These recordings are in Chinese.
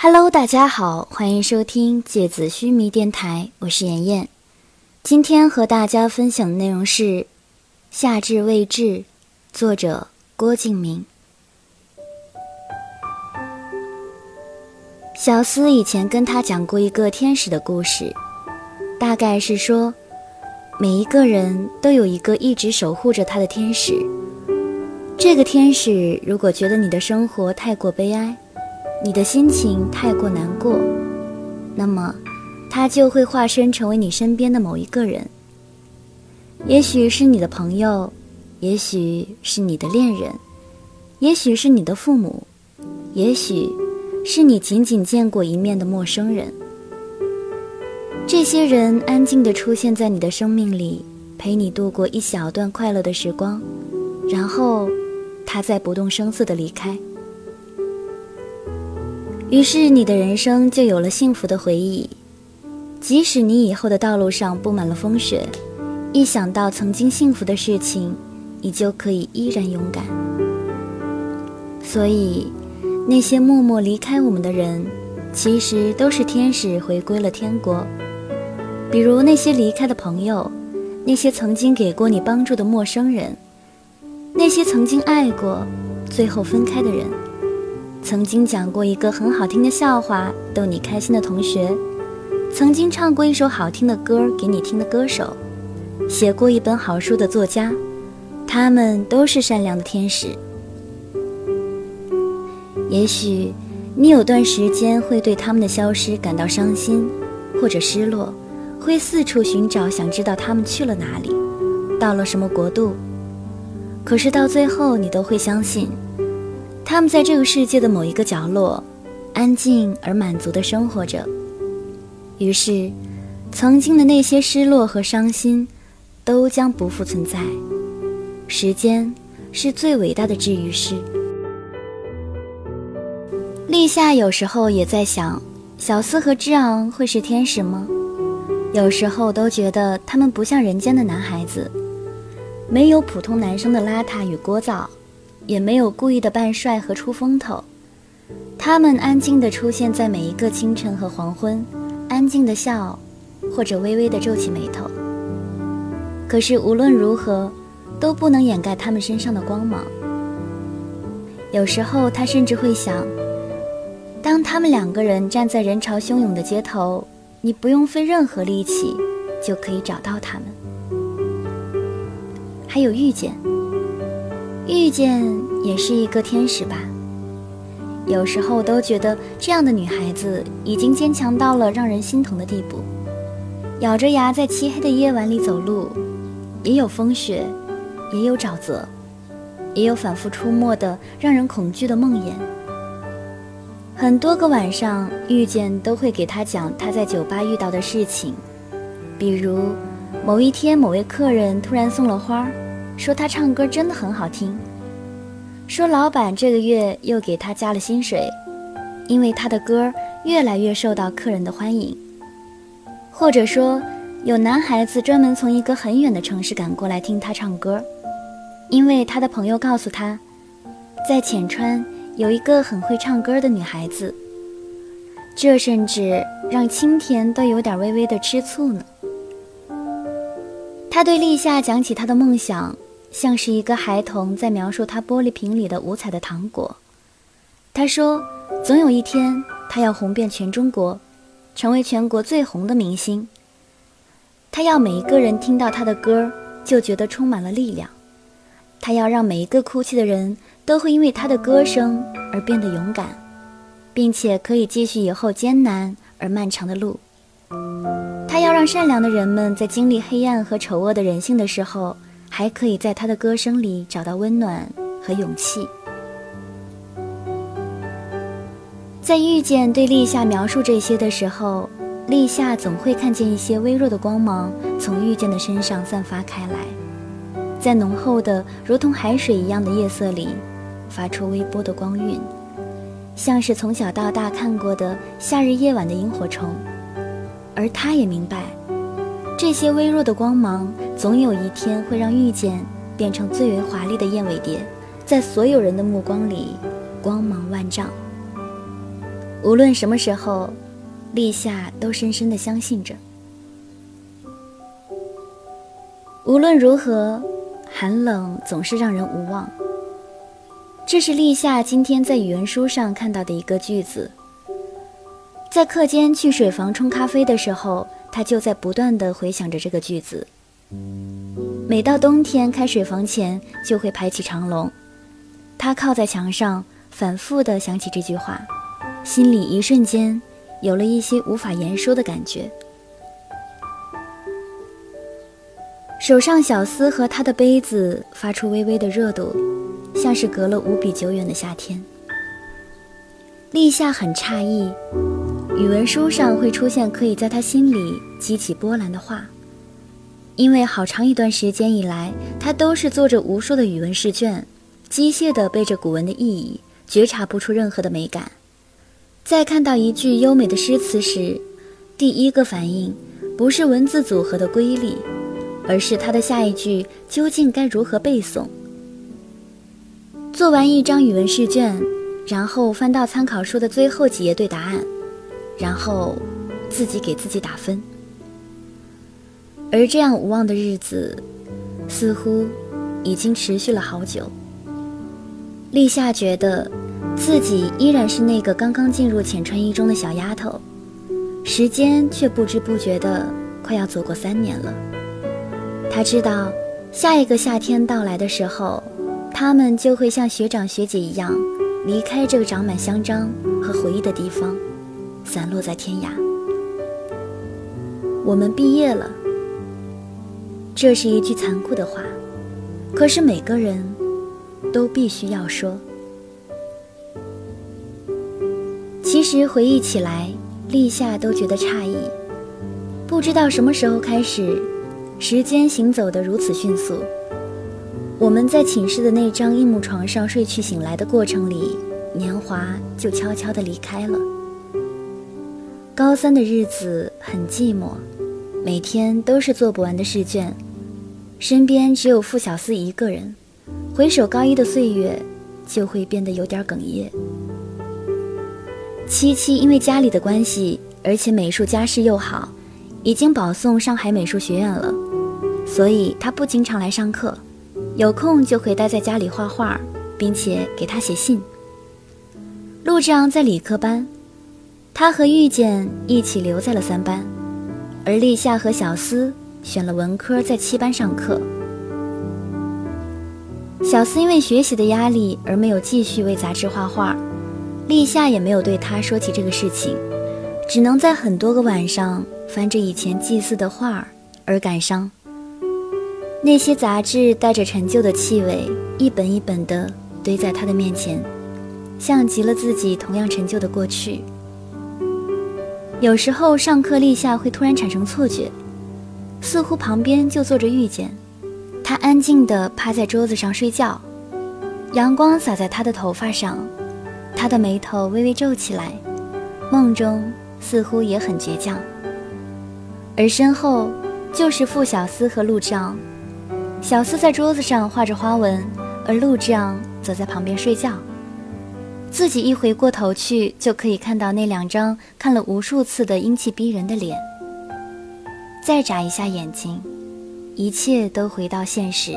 Hello，大家好，欢迎收听芥子须弥电台，我是妍妍。今天和大家分享的内容是《夏至未至》，作者郭敬明。小思以前跟他讲过一个天使的故事，大概是说，每一个人都有一个一直守护着他的天使。这个天使如果觉得你的生活太过悲哀，你的心情太过难过，那么，他就会化身成为你身边的某一个人。也许是你的朋友，也许是你的恋人，也许是你的父母，也许是你仅仅见过一面的陌生人。这些人安静地出现在你的生命里，陪你度过一小段快乐的时光，然后，他再不动声色地离开。于是你的人生就有了幸福的回忆，即使你以后的道路上布满了风雪，一想到曾经幸福的事情，你就可以依然勇敢。所以，那些默默离开我们的人，其实都是天使回归了天国。比如那些离开的朋友，那些曾经给过你帮助的陌生人，那些曾经爱过，最后分开的人。曾经讲过一个很好听的笑话逗你开心的同学，曾经唱过一首好听的歌给你听的歌手，写过一本好书的作家，他们都是善良的天使。也许你有段时间会对他们的消失感到伤心或者失落，会四处寻找，想知道他们去了哪里，到了什么国度。可是到最后，你都会相信。他们在这个世界的某一个角落，安静而满足的生活着。于是，曾经的那些失落和伤心，都将不复存在。时间是最伟大的治愈师。立夏有时候也在想，小思和之昂会是天使吗？有时候都觉得他们不像人间的男孩子，没有普通男生的邋遢与聒噪。也没有故意的扮帅和出风头，他们安静地出现在每一个清晨和黄昏，安静地笑，或者微微地皱起眉头。可是无论如何，都不能掩盖他们身上的光芒。有时候他甚至会想，当他们两个人站在人潮汹涌的街头，你不用费任何力气，就可以找到他们。还有遇见。遇见也是一个天使吧。有时候都觉得这样的女孩子已经坚强到了让人心疼的地步，咬着牙在漆黑的夜晚里走路，也有风雪，也有沼泽，也有反复出没的让人恐惧的梦魇。很多个晚上，遇见都会给她讲她在酒吧遇到的事情，比如某一天某位客人突然送了花。说他唱歌真的很好听，说老板这个月又给他加了薪水，因为他的歌越来越受到客人的欢迎。或者说，有男孩子专门从一个很远的城市赶过来听他唱歌，因为他的朋友告诉他，在浅川有一个很会唱歌的女孩子。这甚至让青田都有点微微的吃醋呢。他对立夏讲起他的梦想。像是一个孩童在描述他玻璃瓶里的五彩的糖果。他说：“总有一天，他要红遍全中国，成为全国最红的明星。他要每一个人听到他的歌就觉得充满了力量。他要让每一个哭泣的人都会因为他的歌声而变得勇敢，并且可以继续以后艰难而漫长的路。他要让善良的人们在经历黑暗和丑恶的人性的时候。”还可以在他的歌声里找到温暖和勇气。在遇见对立夏描述这些的时候，立夏总会看见一些微弱的光芒从遇见的身上散发开来，在浓厚的如同海水一样的夜色里，发出微波的光晕，像是从小到大看过的夏日夜晚的萤火虫，而他也明白。这些微弱的光芒，总有一天会让遇见变成最为华丽的燕尾蝶，在所有人的目光里光芒万丈。无论什么时候，立夏都深深的相信着。无论如何，寒冷总是让人无望。这是立夏今天在语文书上看到的一个句子。在课间去水房冲咖啡的时候，他就在不断的回想着这个句子。每到冬天开水房前，就会排起长龙。他靠在墙上，反复的想起这句话，心里一瞬间有了一些无法言说的感觉。手上小丝和他的杯子发出微微的热度，像是隔了无比久远的夏天。立夏很诧异，语文书上会出现可以在他心里激起波澜的话，因为好长一段时间以来，他都是做着无数的语文试卷，机械地背着古文的意义，觉察不出任何的美感。在看到一句优美的诗词时，第一个反应不是文字组合的瑰丽。而是他的下一句究竟该如何背诵？做完一张语文试卷，然后翻到参考书的最后几页对答案，然后自己给自己打分。而这样无望的日子，似乎已经持续了好久。立夏觉得自己依然是那个刚刚进入浅川一中的小丫头，时间却不知不觉的快要走过三年了。他知道，下一个夏天到来的时候，他们就会像学长学姐一样，离开这个长满香樟和回忆的地方，散落在天涯。我们毕业了，这是一句残酷的话，可是每个人都必须要说。其实回忆起来，立夏都觉得诧异，不知道什么时候开始。时间行走得如此迅速，我们在寝室的那张硬木床上睡去醒来的过程里，年华就悄悄地离开了。高三的日子很寂寞，每天都是做不完的试卷，身边只有傅小司一个人。回首高一的岁月，就会变得有点哽咽。七七因为家里的关系，而且美术家世又好，已经保送上海美术学院了。所以他不经常来上课，有空就会待在家里画画，并且给他写信。陆之昂在理科班，他和遇见一起留在了三班，而立夏和小司选了文科，在七班上课。小思因为学习的压力而没有继续为杂志画画，立夏也没有对他说起这个事情，只能在很多个晚上翻着以前祭祀的画而感伤。那些杂志带着陈旧的气味，一本一本的堆在他的面前，像极了自己同样陈旧的过去。有时候上课立夏会突然产生错觉，似乎旁边就坐着遇见，他安静地趴在桌子上睡觉，阳光洒在他的头发上，他的眉头微微皱起来，梦中似乎也很倔强。而身后就是傅小司和陆障。小司在桌子上画着花纹，而陆之昂则在旁边睡觉。自己一回过头去，就可以看到那两张看了无数次的英气逼人的脸。再眨一下眼睛，一切都回到现实。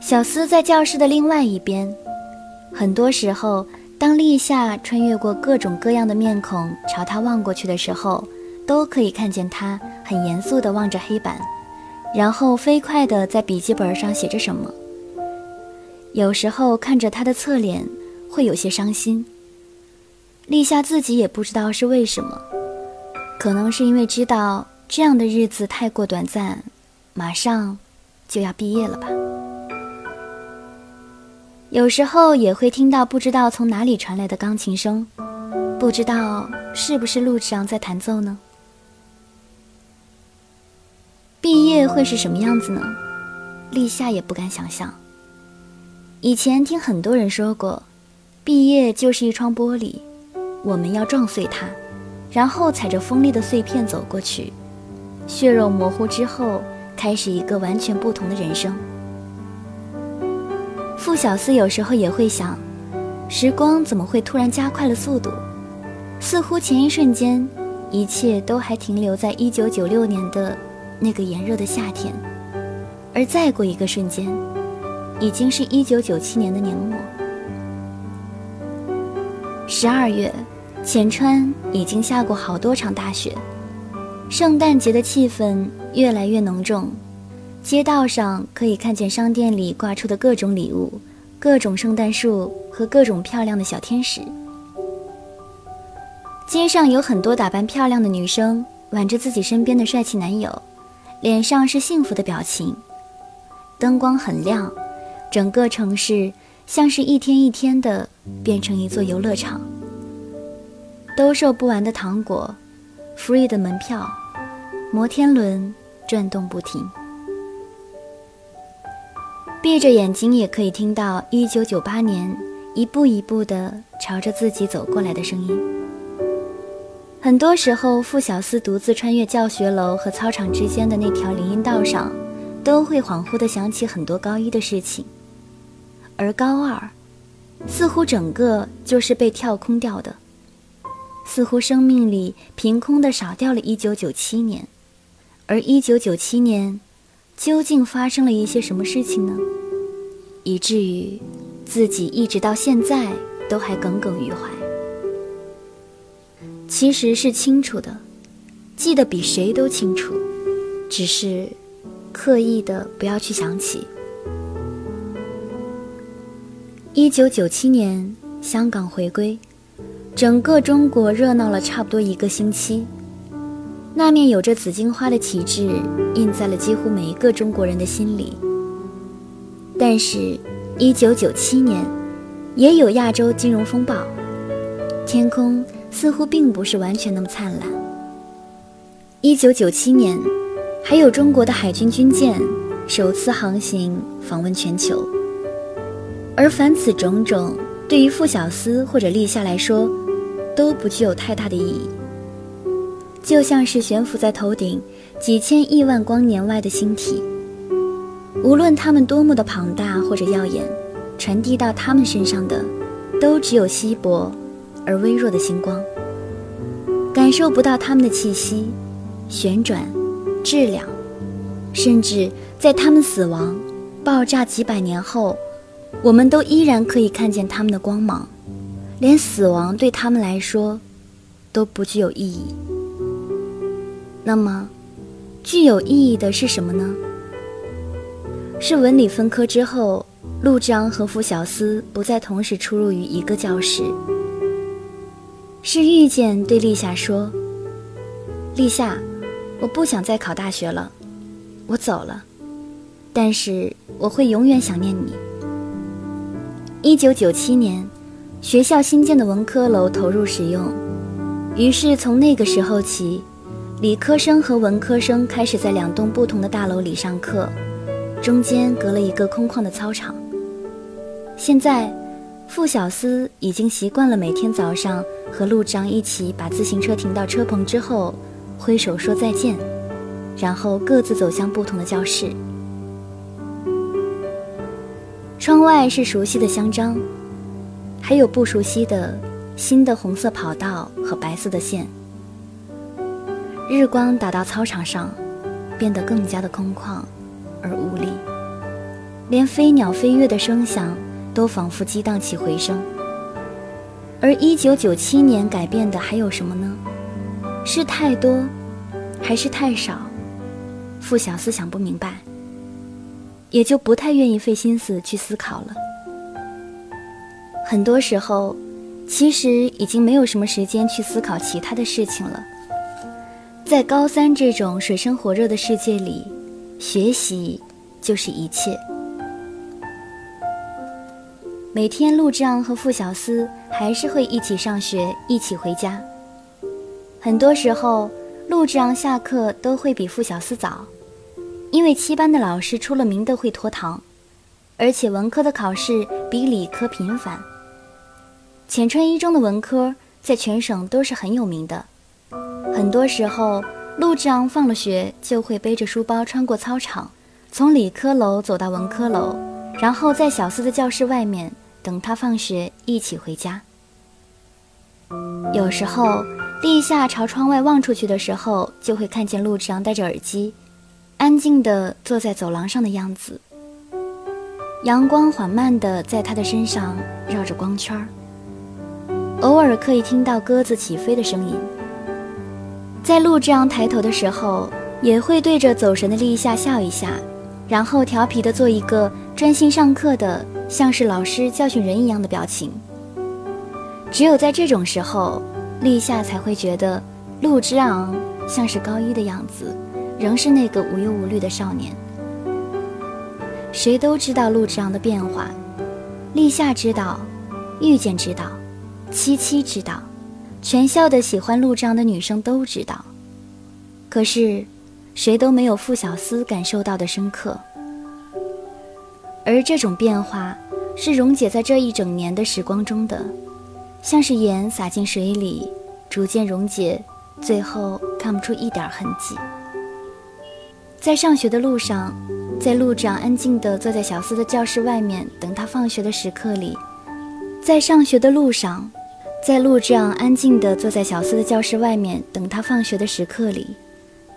小司在教室的另外一边。很多时候，当立夏穿越过各种各样的面孔朝他望过去的时候，都可以看见他很严肃地望着黑板。然后飞快地在笔记本上写着什么。有时候看着他的侧脸，会有些伤心。立夏自己也不知道是为什么，可能是因为知道这样的日子太过短暂，马上就要毕业了吧。有时候也会听到不知道从哪里传来的钢琴声，不知道是不是陆之昂在弹奏呢？毕业会是什么样子呢？立夏也不敢想象。以前听很多人说过，毕业就是一窗玻璃，我们要撞碎它，然后踩着锋利的碎片走过去，血肉模糊之后，开始一个完全不同的人生。傅小司有时候也会想，时光怎么会突然加快了速度？似乎前一瞬间，一切都还停留在一九九六年的那个炎热的夏天，而再过一个瞬间，已经是一九九七年的年末。十二月，浅川已经下过好多场大雪，圣诞节的气氛越来越浓重。街道上可以看见商店里挂出的各种礼物、各种圣诞树和各种漂亮的小天使。街上有很多打扮漂亮的女生挽着自己身边的帅气男友，脸上是幸福的表情。灯光很亮，整个城市像是一天一天的变成一座游乐场。兜售不完的糖果，free 的门票，摩天轮转动不停。闭着眼睛也可以听到1998年一步一步地朝着自己走过来的声音。很多时候，傅小司独自穿越教学楼和操场之间的那条林荫道上，都会恍惚地想起很多高一的事情。而高二，似乎整个就是被跳空掉的，似乎生命里凭空的少掉了1997年，而1997年。究竟发生了一些什么事情呢？以至于自己一直到现在都还耿耿于怀。其实是清楚的，记得比谁都清楚，只是刻意的不要去想起。一九九七年，香港回归，整个中国热闹了差不多一个星期。那面有着紫荆花的旗帜印在了几乎每一个中国人的心里。但是，一九九七年，也有亚洲金融风暴，天空似乎并不是完全那么灿烂。一九九七年，还有中国的海军军舰首次航行访问全球。而凡此种种，对于傅小司或者立夏来说，都不具有太大的意义。就像是悬浮在头顶几千亿万光年外的星体，无论它们多么的庞大或者耀眼，传递到他们身上的，都只有稀薄而微弱的星光。感受不到它们的气息、旋转、质量，甚至在它们死亡、爆炸几百年后，我们都依然可以看见它们的光芒。连死亡对他们来说，都不具有意义。那么，具有意义的是什么呢？是文理分科之后，陆章和傅小司不再同时出入于一个教室。是遇见对立夏说：“立夏，我不想再考大学了，我走了，但是我会永远想念你。”一九九七年，学校新建的文科楼投入使用，于是从那个时候起。理科生和文科生开始在两栋不同的大楼里上课，中间隔了一个空旷的操场。现在，傅小司已经习惯了每天早上和陆章一起把自行车停到车棚之后，挥手说再见，然后各自走向不同的教室。窗外是熟悉的香樟，还有不熟悉的新的红色跑道和白色的线。日光打到操场上，变得更加的空旷而无力，连飞鸟飞跃的声响都仿佛激荡起回声。而1997年改变的还有什么呢？是太多，还是太少？傅小司想不明白，也就不太愿意费心思去思考了。很多时候，其实已经没有什么时间去思考其他的事情了。在高三这种水深火热的世界里，学习就是一切。每天，陆丈和傅小司还是会一起上学，一起回家。很多时候，陆丈下课都会比傅小司早，因为七班的老师出了名的会拖堂，而且文科的考试比理科频繁。浅川一中的文科在全省都是很有名的。很多时候，陆志昂放了学就会背着书包穿过操场，从理科楼走到文科楼，然后在小司的教室外面等他放学一起回家。有时候，立夏朝窗外望出去的时候，就会看见陆之昂戴着耳机，安静地坐在走廊上的样子。阳光缓慢地在他的身上绕着光圈儿，偶尔可以听到鸽子起飞的声音。在陆之昂抬头的时候，也会对着走神的立夏笑一下，然后调皮地做一个专心上课的，像是老师教训人一样的表情。只有在这种时候，立夏才会觉得陆之昂像是高一的样子，仍是那个无忧无虑的少年。谁都知道陆之昂的变化，立夏知道，遇见知道，七七知道，全校的喜欢陆之昂的女生都知道。可是，谁都没有傅小司感受到的深刻。而这种变化，是溶解在这一整年的时光中的。像是盐撒进水里，逐渐溶解，最后看不出一点痕迹。在上学的路上，在路长安静地坐在小司的教室外面等他放学的时刻里，在上学的路上，在路长安静地坐在小司的教室外面等他放学的时刻里，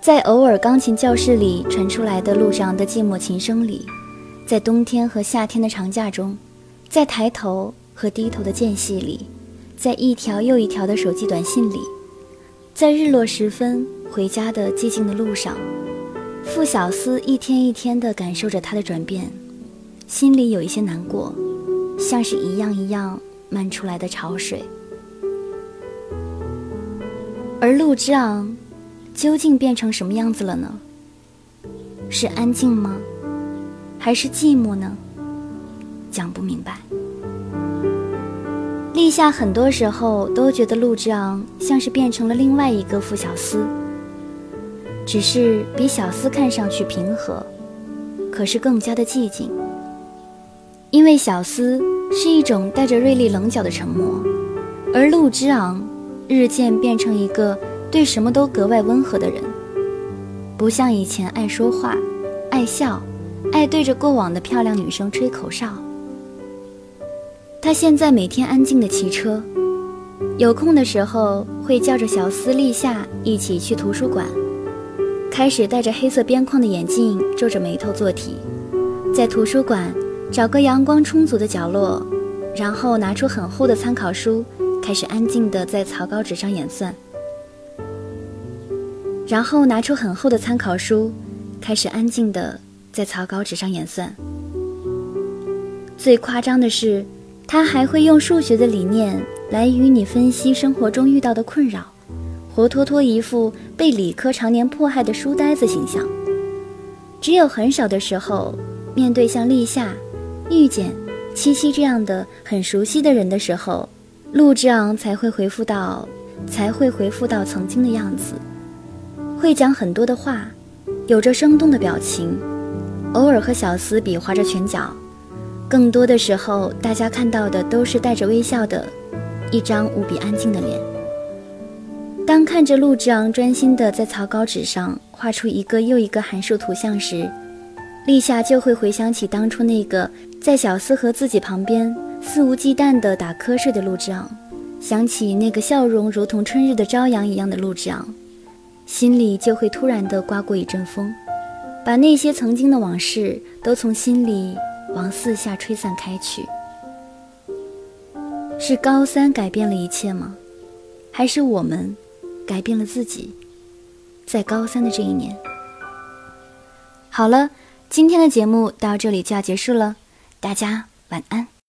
在偶尔钢琴教室里传出来的路长的寂寞琴声里，在冬天和夏天的长假中，在抬头和低头的间隙里。在一条又一条的手机短信里，在日落时分回家的寂静的路上，傅小司一天一天地感受着他的转变，心里有一些难过，像是一样一样漫出来的潮水。而陆之昂，究竟变成什么样子了呢？是安静吗？还是寂寞呢？讲不明白。立夏很多时候都觉得陆之昂像是变成了另外一个傅小司，只是比小司看上去平和，可是更加的寂静。因为小司是一种带着锐利棱角的沉默，而陆之昂日渐变成一个对什么都格外温和的人，不像以前爱说话、爱笑、爱对着过往的漂亮女生吹口哨。他现在每天安静的骑车，有空的时候会叫着小司立夏一起去图书馆，开始戴着黑色边框的眼镜，皱着眉头做题，在图书馆找个阳光充足的角落，然后拿出很厚的参考书，开始安静的在草稿纸上演算，然后拿出很厚的参考书，开始安静的在草稿纸上演算。最夸张的是。他还会用数学的理念来与你分析生活中遇到的困扰，活脱脱一副被理科常年迫害的书呆子形象。只有很少的时候，面对像立夏、遇见、七七这样的很熟悉的人的时候，陆之昂才会回复到，才会回复到曾经的样子，会讲很多的话，有着生动的表情，偶尔和小司比划着拳脚。更多的时候，大家看到的都是带着微笑的一张无比安静的脸。当看着陆之昂专心地在草稿纸上画出一个又一个函数图像时，立夏就会回想起当初那个在小司和自己旁边肆无忌惮地打瞌睡的陆之昂，想起那个笑容如同春日的朝阳一样的陆之昂，心里就会突然地刮过一阵风，把那些曾经的往事都从心里。往四下吹散开去，是高三改变了一切吗？还是我们改变了自己？在高三的这一年，好了，今天的节目到这里就要结束了，大家晚安。